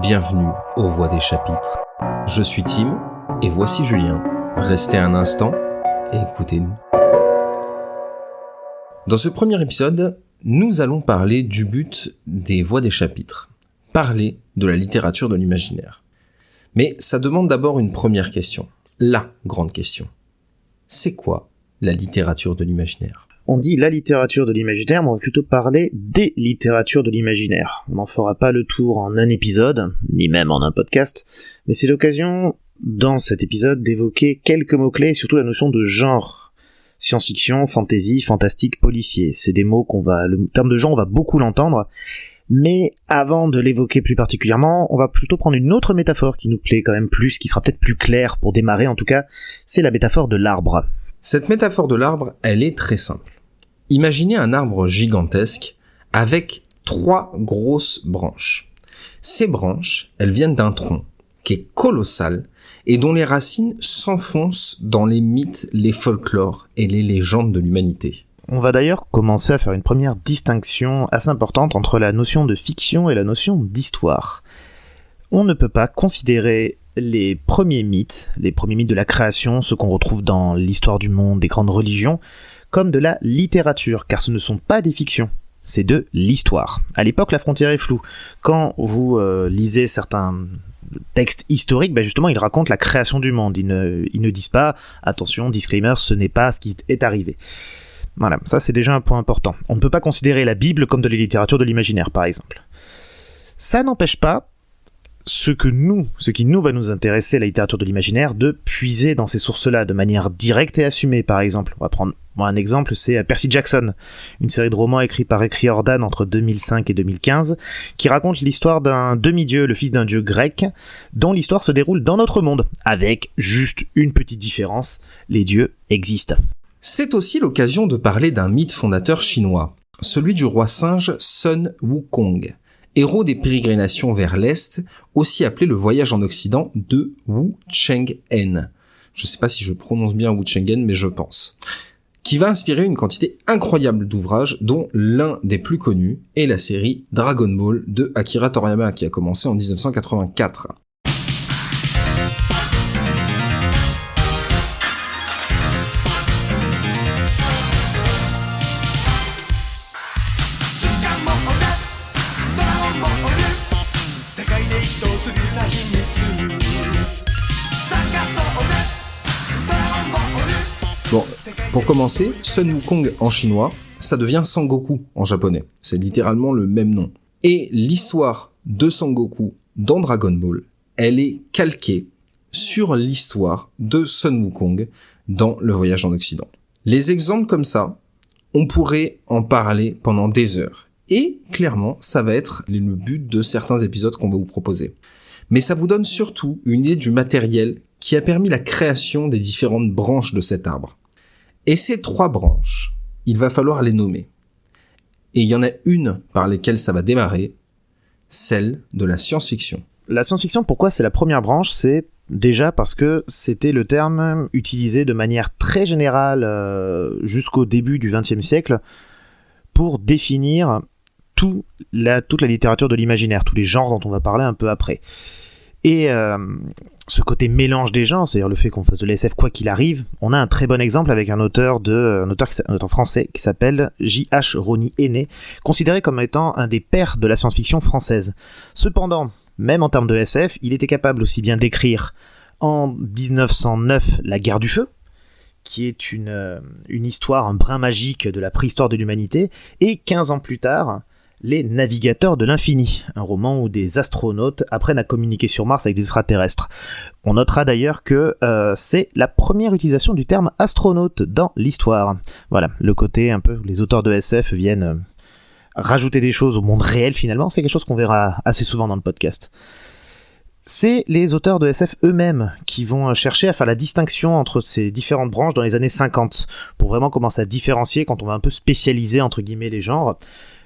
bienvenue aux Voix des chapitres. Je suis Tim et voici Julien. Restez un instant et écoutez-nous. Dans ce premier épisode, nous allons parler du but des Voix des chapitres. Parler de la littérature de l'imaginaire. Mais ça demande d'abord une première question. La grande question. C'est quoi la littérature de l'imaginaire? On dit la littérature de l'imaginaire, mais on va plutôt parler des littératures de l'imaginaire. On n'en fera pas le tour en un épisode, ni même en un podcast, mais c'est l'occasion, dans cet épisode, d'évoquer quelques mots-clés, surtout la notion de genre. Science-fiction, fantasy, fantastique, policier. C'est des mots qu'on va, le terme de genre, on va beaucoup l'entendre. Mais avant de l'évoquer plus particulièrement, on va plutôt prendre une autre métaphore qui nous plaît quand même plus, qui sera peut-être plus claire pour démarrer en tout cas, c'est la métaphore de l'arbre. Cette métaphore de l'arbre, elle est très simple. Imaginez un arbre gigantesque avec trois grosses branches. Ces branches, elles viennent d'un tronc qui est colossal et dont les racines s'enfoncent dans les mythes, les folklores et les légendes de l'humanité. On va d'ailleurs commencer à faire une première distinction assez importante entre la notion de fiction et la notion d'histoire. On ne peut pas considérer les premiers mythes, les premiers mythes de la création, ceux qu'on retrouve dans l'histoire du monde, des grandes religions, comme de la littérature, car ce ne sont pas des fictions, c'est de l'histoire. À l'époque, la frontière est floue. Quand vous euh, lisez certains textes historiques, ben justement, ils racontent la création du monde. Ils ne, ils ne disent pas, attention, disclaimer, ce n'est pas ce qui est arrivé. Voilà, ça c'est déjà un point important. On ne peut pas considérer la Bible comme de la littérature de l'imaginaire, par exemple. Ça n'empêche pas ce que nous, ce qui nous va nous intéresser, la littérature de l'imaginaire, de puiser dans ces sources-là de manière directe et assumée. Par exemple, on va prendre un exemple, c'est euh, Percy Jackson, une série de romans écrits par Rick Riordan entre 2005 et 2015, qui raconte l'histoire d'un demi-dieu, le fils d'un dieu grec, dont l'histoire se déroule dans notre monde, avec juste une petite différence, les dieux existent. C'est aussi l'occasion de parler d'un mythe fondateur chinois, celui du roi singe Sun Wukong héros des pérégrinations vers l'Est, aussi appelé le voyage en Occident de Wu Cheng-en. Je sais pas si je prononce bien Wu Cheng-en, mais je pense. Qui va inspirer une quantité incroyable d'ouvrages, dont l'un des plus connus est la série Dragon Ball de Akira Toriyama, qui a commencé en 1984. Pour commencer, Sun Wukong en chinois, ça devient Sangoku en japonais. C'est littéralement le même nom. Et l'histoire de Sangoku dans Dragon Ball, elle est calquée sur l'histoire de Sun Wukong dans Le Voyage en Occident. Les exemples comme ça, on pourrait en parler pendant des heures. Et clairement, ça va être le but de certains épisodes qu'on va vous proposer. Mais ça vous donne surtout une idée du matériel qui a permis la création des différentes branches de cet arbre. Et ces trois branches, il va falloir les nommer. Et il y en a une par lesquelles ça va démarrer, celle de la science-fiction. La science-fiction, pourquoi c'est la première branche? C'est déjà parce que c'était le terme utilisé de manière très générale euh, jusqu'au début du XXe siècle pour définir tout la, toute la littérature de l'imaginaire, tous les genres dont on va parler un peu après. Et euh, ce côté mélange des genres, c'est-à-dire le fait qu'on fasse de l'SF quoi qu'il arrive, on a un très bon exemple avec un auteur de un auteur, auteur français qui s'appelle J.H. Rony Aîné, considéré comme étant un des pères de la science-fiction française. Cependant, même en termes de SF, il était capable aussi bien d'écrire en 1909 La guerre du feu, qui est une, euh, une histoire, un brin magique de la préhistoire de l'humanité, et 15 ans plus tard, les Navigateurs de l'Infini, un roman où des astronautes apprennent à communiquer sur Mars avec des extraterrestres. On notera d'ailleurs que euh, c'est la première utilisation du terme astronaute dans l'histoire. Voilà, le côté un peu, les auteurs de SF viennent euh, rajouter des choses au monde réel finalement, c'est quelque chose qu'on verra assez souvent dans le podcast. C'est les auteurs de SF eux-mêmes qui vont chercher à faire la distinction entre ces différentes branches dans les années 50, pour vraiment commencer à différencier quand on va un peu spécialiser entre guillemets les genres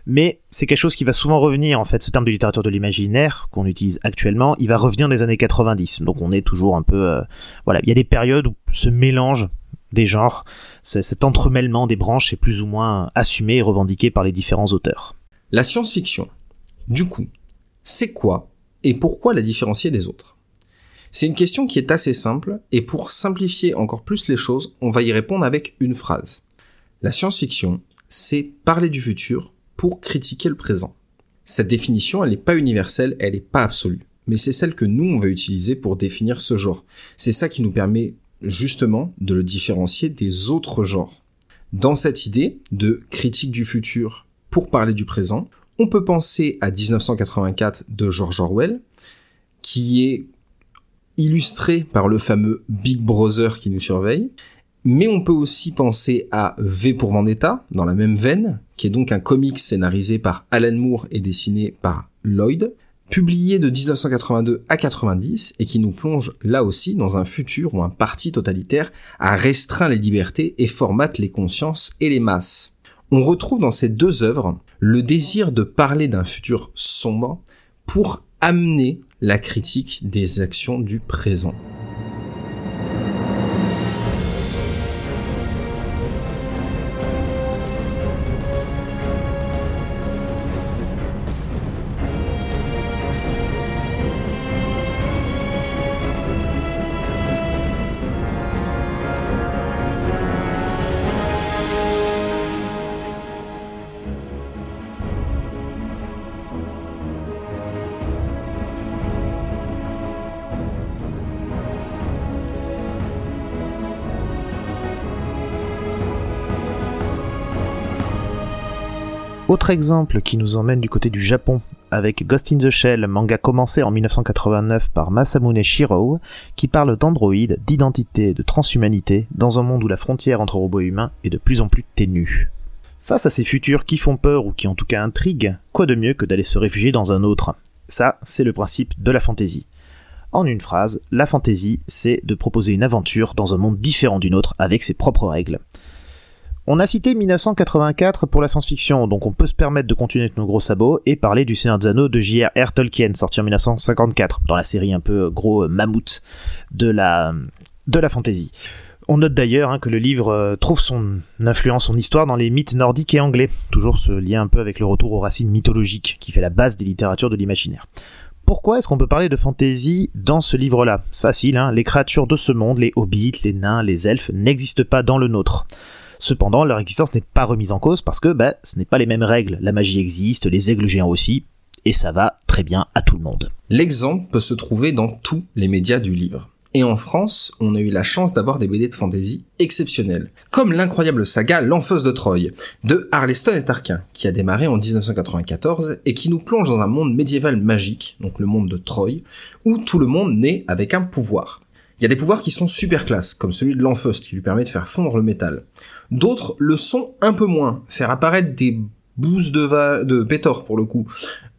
mais c'est quelque chose qui va souvent revenir en fait. Ce terme de littérature de l'imaginaire qu'on utilise actuellement il va revenir dans les années 90 donc on est toujours un peu euh, voilà. Il y a des périodes où ce mélange des genres cet entremêlement des branches est plus ou moins assumé et revendiqué par les différents auteurs. La science-fiction. Du coup c'est quoi et pourquoi la différencier des autres? C'est une question qui est assez simple, et pour simplifier encore plus les choses, on va y répondre avec une phrase. La science-fiction, c'est parler du futur pour critiquer le présent. Cette définition, elle n'est pas universelle, elle n'est pas absolue, mais c'est celle que nous, on va utiliser pour définir ce genre. C'est ça qui nous permet justement de le différencier des autres genres. Dans cette idée de critique du futur pour parler du présent, on peut penser à 1984 de George Orwell, qui est illustré par le fameux Big Brother qui nous surveille, mais on peut aussi penser à V pour Vendetta, dans la même veine, qui est donc un comic scénarisé par Alan Moore et dessiné par Lloyd, publié de 1982 à 90 et qui nous plonge là aussi dans un futur où un parti totalitaire a restreint les libertés et formate les consciences et les masses. On retrouve dans ces deux œuvres le désir de parler d'un futur sombre pour amener la critique des actions du présent. Autre exemple qui nous emmène du côté du Japon, avec Ghost in the Shell, manga commencé en 1989 par Masamune Shiro, qui parle d'androïdes, d'identité, de transhumanité, dans un monde où la frontière entre robots et humains est de plus en plus ténue. Face à ces futurs qui font peur ou qui en tout cas intriguent, quoi de mieux que d'aller se réfugier dans un autre? Ça, c'est le principe de la fantaisie. En une phrase, la fantaisie, c'est de proposer une aventure dans un monde différent du nôtre avec ses propres règles. On a cité 1984 pour la science-fiction, donc on peut se permettre de continuer avec nos gros sabots et parler du Seigneur des Anneaux de J.R.R. Tolkien, sorti en 1954, dans la série un peu gros mammouth de la, de la fantasy. On note d'ailleurs hein, que le livre euh, trouve son influence, son histoire dans les mythes nordiques et anglais, toujours ce lien un peu avec le retour aux racines mythologiques qui fait la base des littératures de l'imaginaire. Pourquoi est-ce qu'on peut parler de fantasy dans ce livre-là? C'est facile, hein les créatures de ce monde, les hobbits, les nains, les elfes, n'existent pas dans le nôtre. Cependant, leur existence n'est pas remise en cause parce que bah, ce n'est pas les mêmes règles. La magie existe, les aigles géants aussi, et ça va très bien à tout le monde. L'exemple peut se trouver dans tous les médias du livre. Et en France, on a eu la chance d'avoir des BD de fantasy exceptionnels, comme l'incroyable saga L'Enfeuse de Troyes, de Harleston et Tarquin, qui a démarré en 1994 et qui nous plonge dans un monde médiéval magique, donc le monde de Troyes, où tout le monde naît avec un pouvoir. Il y a des pouvoirs qui sont super classe, comme celui de l'Enfeust, qui lui permet de faire fondre le métal. D'autres le sont un peu moins, faire apparaître des bouses de, de pétor pour le coup,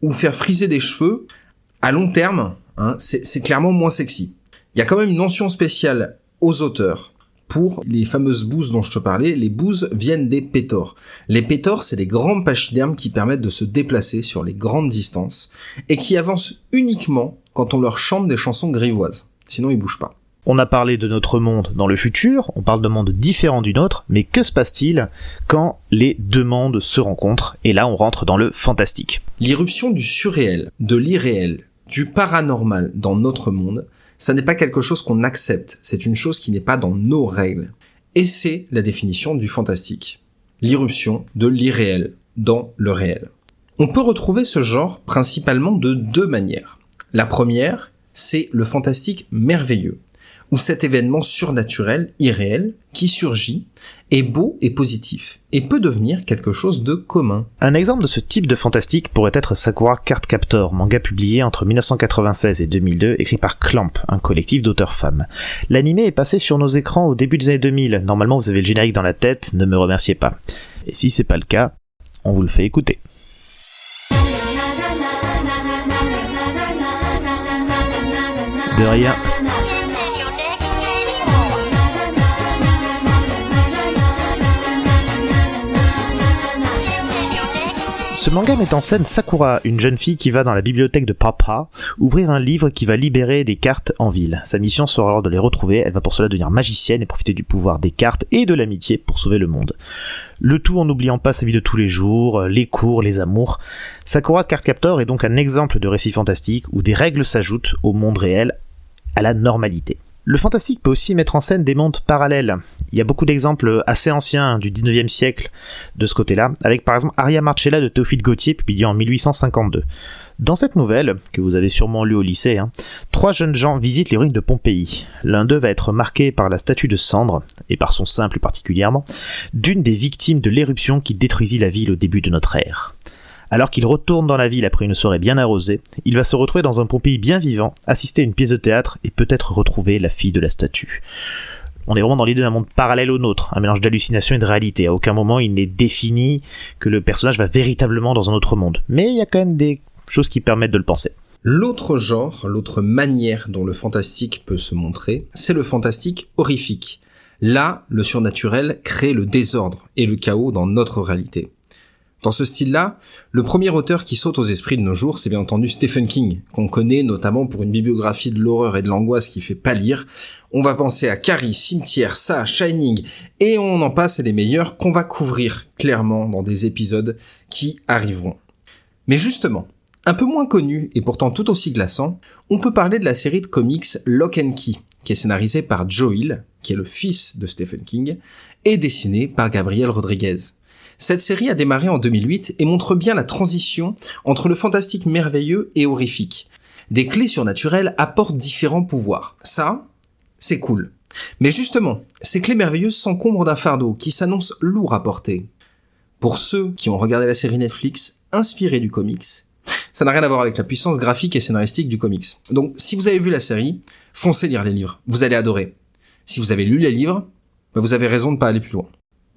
ou faire friser des cheveux, à long terme, hein, c'est clairement moins sexy. Il y a quand même une mention spéciale aux auteurs. Pour les fameuses bouses dont je te parlais, les bouses viennent des pétors. Les pétors, c'est des grands pachydermes qui permettent de se déplacer sur les grandes distances et qui avancent uniquement quand on leur chante des chansons grivoises. Sinon, ils bougent pas. On a parlé de notre monde dans le futur, on parle de monde différent du nôtre, mais que se passe-t-il quand les deux mondes se rencontrent Et là, on rentre dans le fantastique. L'irruption du surréel, de l'irréel, du paranormal dans notre monde, ça n'est pas quelque chose qu'on accepte, c'est une chose qui n'est pas dans nos règles. Et c'est la définition du fantastique. L'irruption de l'irréel dans le réel. On peut retrouver ce genre principalement de deux manières. La première, c'est le fantastique merveilleux où cet événement surnaturel, irréel, qui surgit, est beau et positif, et peut devenir quelque chose de commun. Un exemple de ce type de fantastique pourrait être Sakura Card Captor, manga publié entre 1996 et 2002, écrit par Clamp, un collectif d'auteurs femmes. L'anime est passé sur nos écrans au début des années 2000, normalement vous avez le générique dans la tête, ne me remerciez pas. Et si c'est pas le cas, on vous le fait écouter. De rien. Ce manga met en scène Sakura, une jeune fille qui va dans la bibliothèque de Papa ouvrir un livre qui va libérer des cartes en ville. Sa mission sera alors de les retrouver, elle va pour cela devenir magicienne et profiter du pouvoir des cartes et de l'amitié pour sauver le monde. Le tout en n'oubliant pas sa vie de tous les jours, les cours, les amours. Sakura's Card Captor est donc un exemple de récit fantastique où des règles s'ajoutent au monde réel, à la normalité. Le fantastique peut aussi mettre en scène des mondes parallèles. Il y a beaucoup d'exemples assez anciens du 19e siècle de ce côté-là, avec par exemple Aria Marcella de Théophile Gautier, publié en 1852. Dans cette nouvelle, que vous avez sûrement lue au lycée, hein, trois jeunes gens visitent les ruines de Pompéi. L'un d'eux va être marqué par la statue de cendre, et par son sein plus particulièrement, d'une des victimes de l'éruption qui détruisit la ville au début de notre ère. Alors qu'il retourne dans la ville après une soirée bien arrosée, il va se retrouver dans un Pompéi bien vivant, assister à une pièce de théâtre et peut-être retrouver la fille de la statue. On est vraiment dans l'idée d'un monde parallèle au nôtre, un mélange d'hallucination et de réalité. À aucun moment il n'est défini que le personnage va véritablement dans un autre monde. Mais il y a quand même des choses qui permettent de le penser. L'autre genre, l'autre manière dont le fantastique peut se montrer, c'est le fantastique horrifique. Là, le surnaturel crée le désordre et le chaos dans notre réalité. Dans ce style-là, le premier auteur qui saute aux esprits de nos jours, c'est bien entendu Stephen King, qu'on connaît notamment pour une bibliographie de l'horreur et de l'angoisse qui fait pâlir. On va penser à Carrie, Cimetière, Ça, Shining, et on en passe les meilleurs qu'on va couvrir clairement dans des épisodes qui arriveront. Mais justement, un peu moins connu et pourtant tout aussi glaçant, on peut parler de la série de comics Lock and Key, qui est scénarisée par Joe Hill, qui est le fils de Stephen King, et dessinée par Gabriel Rodriguez. Cette série a démarré en 2008 et montre bien la transition entre le fantastique merveilleux et horrifique. Des clés surnaturelles apportent différents pouvoirs. Ça, c'est cool. Mais justement, ces clés merveilleuses s'encombrent d'un fardeau qui s'annonce lourd à porter. Pour ceux qui ont regardé la série Netflix inspirée du comics, ça n'a rien à voir avec la puissance graphique et scénaristique du comics. Donc si vous avez vu la série, foncez lire les livres, vous allez adorer. Si vous avez lu les livres, bah, vous avez raison de pas aller plus loin.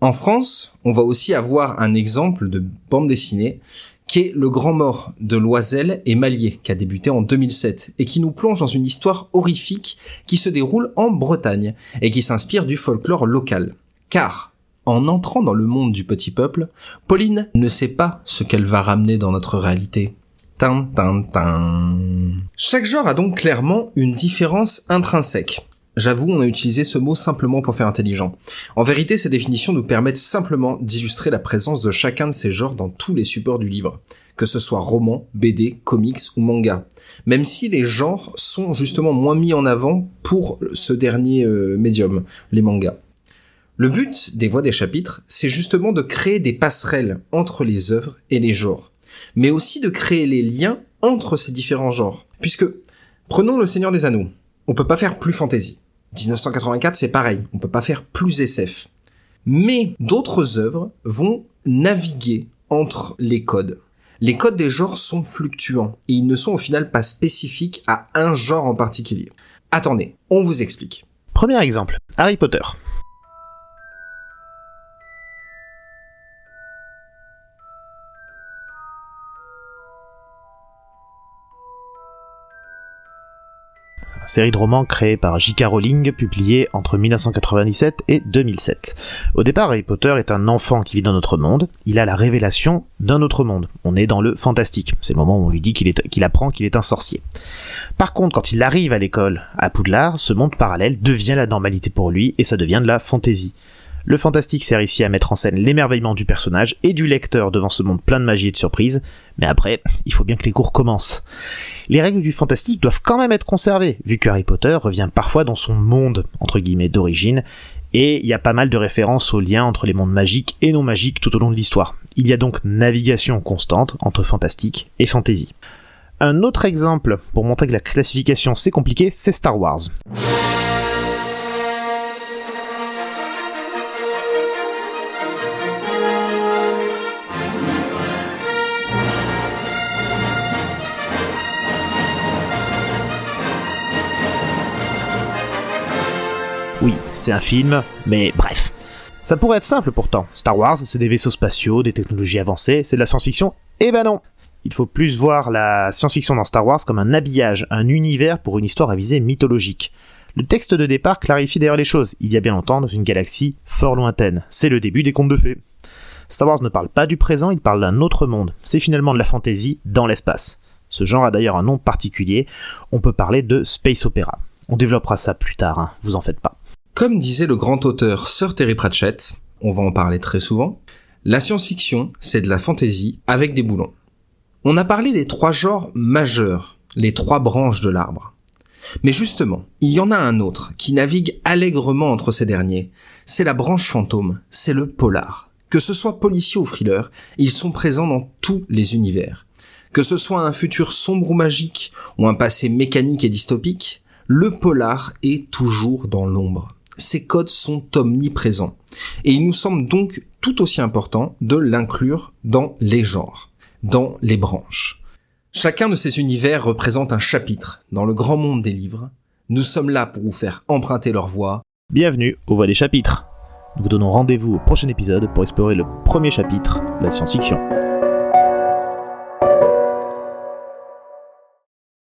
En France, on va aussi avoir un exemple de bande dessinée qui est Le Grand Mort de Loisel et Malier, qui a débuté en 2007 et qui nous plonge dans une histoire horrifique qui se déroule en Bretagne et qui s'inspire du folklore local. Car, en entrant dans le monde du petit peuple, Pauline ne sait pas ce qu'elle va ramener dans notre réalité. Tin, tin, tin. Chaque genre a donc clairement une différence intrinsèque. J'avoue, on a utilisé ce mot simplement pour faire intelligent. En vérité, ces définitions nous permettent simplement d'illustrer la présence de chacun de ces genres dans tous les supports du livre, que ce soit roman, BD, comics ou manga. Même si les genres sont justement moins mis en avant pour ce dernier euh, médium, les mangas. Le but des voix des chapitres, c'est justement de créer des passerelles entre les œuvres et les genres, mais aussi de créer les liens entre ces différents genres. Puisque, prenons le Seigneur des Anneaux on peut pas faire plus fantasy. 1984, c'est pareil, on peut pas faire plus SF. Mais d'autres œuvres vont naviguer entre les codes. Les codes des genres sont fluctuants et ils ne sont au final pas spécifiques à un genre en particulier. Attendez, on vous explique. Premier exemple, Harry Potter. Série de romans créée par J.K. Rowling, publiée entre 1997 et 2007. Au départ, Harry Potter est un enfant qui vit dans notre monde, il a la révélation d'un autre monde. On est dans le fantastique, c'est le moment où on lui dit qu'il apprend qu'il est un sorcier. Par contre, quand il arrive à l'école, à Poudlard, ce monde parallèle devient la normalité pour lui et ça devient de la fantaisie. Le fantastique sert ici à mettre en scène l'émerveillement du personnage et du lecteur devant ce monde plein de magie et de surprises, mais après, il faut bien que les cours commencent. Les règles du fantastique doivent quand même être conservées, vu que Harry Potter revient parfois dans son monde, d'origine, et il y a pas mal de références aux liens entre les mondes magiques et non magiques tout au long de l'histoire. Il y a donc navigation constante entre fantastique et fantasy. Un autre exemple pour montrer que la classification c'est compliqué, c'est Star Wars. Oui, c'est un film, mais bref. Ça pourrait être simple pourtant. Star Wars, c'est des vaisseaux spatiaux, des technologies avancées, c'est de la science-fiction. Eh ben non Il faut plus voir la science-fiction dans Star Wars comme un habillage, un univers pour une histoire à visée mythologique. Le texte de départ clarifie d'ailleurs les choses. Il y a bien longtemps, dans une galaxie fort lointaine. C'est le début des contes de fées. Star Wars ne parle pas du présent, il parle d'un autre monde. C'est finalement de la fantasy dans l'espace. Ce genre a d'ailleurs un nom particulier, on peut parler de space opera. On développera ça plus tard, hein, vous en faites pas. Comme disait le grand auteur Sir Terry Pratchett, on va en parler très souvent, la science-fiction, c'est de la fantasy avec des boulons. On a parlé des trois genres majeurs, les trois branches de l'arbre. Mais justement, il y en a un autre qui navigue allègrement entre ces derniers. C'est la branche fantôme, c'est le polar. Que ce soit policier ou thriller, ils sont présents dans tous les univers. Que ce soit un futur sombre ou magique, ou un passé mécanique et dystopique, le polar est toujours dans l'ombre. Ces codes sont omniprésents. Et il nous semble donc tout aussi important de l'inclure dans les genres, dans les branches. Chacun de ces univers représente un chapitre dans le grand monde des livres. Nous sommes là pour vous faire emprunter leur voix. Bienvenue aux Voix des chapitres. Nous vous donnons rendez-vous au prochain épisode pour explorer le premier chapitre, la science-fiction.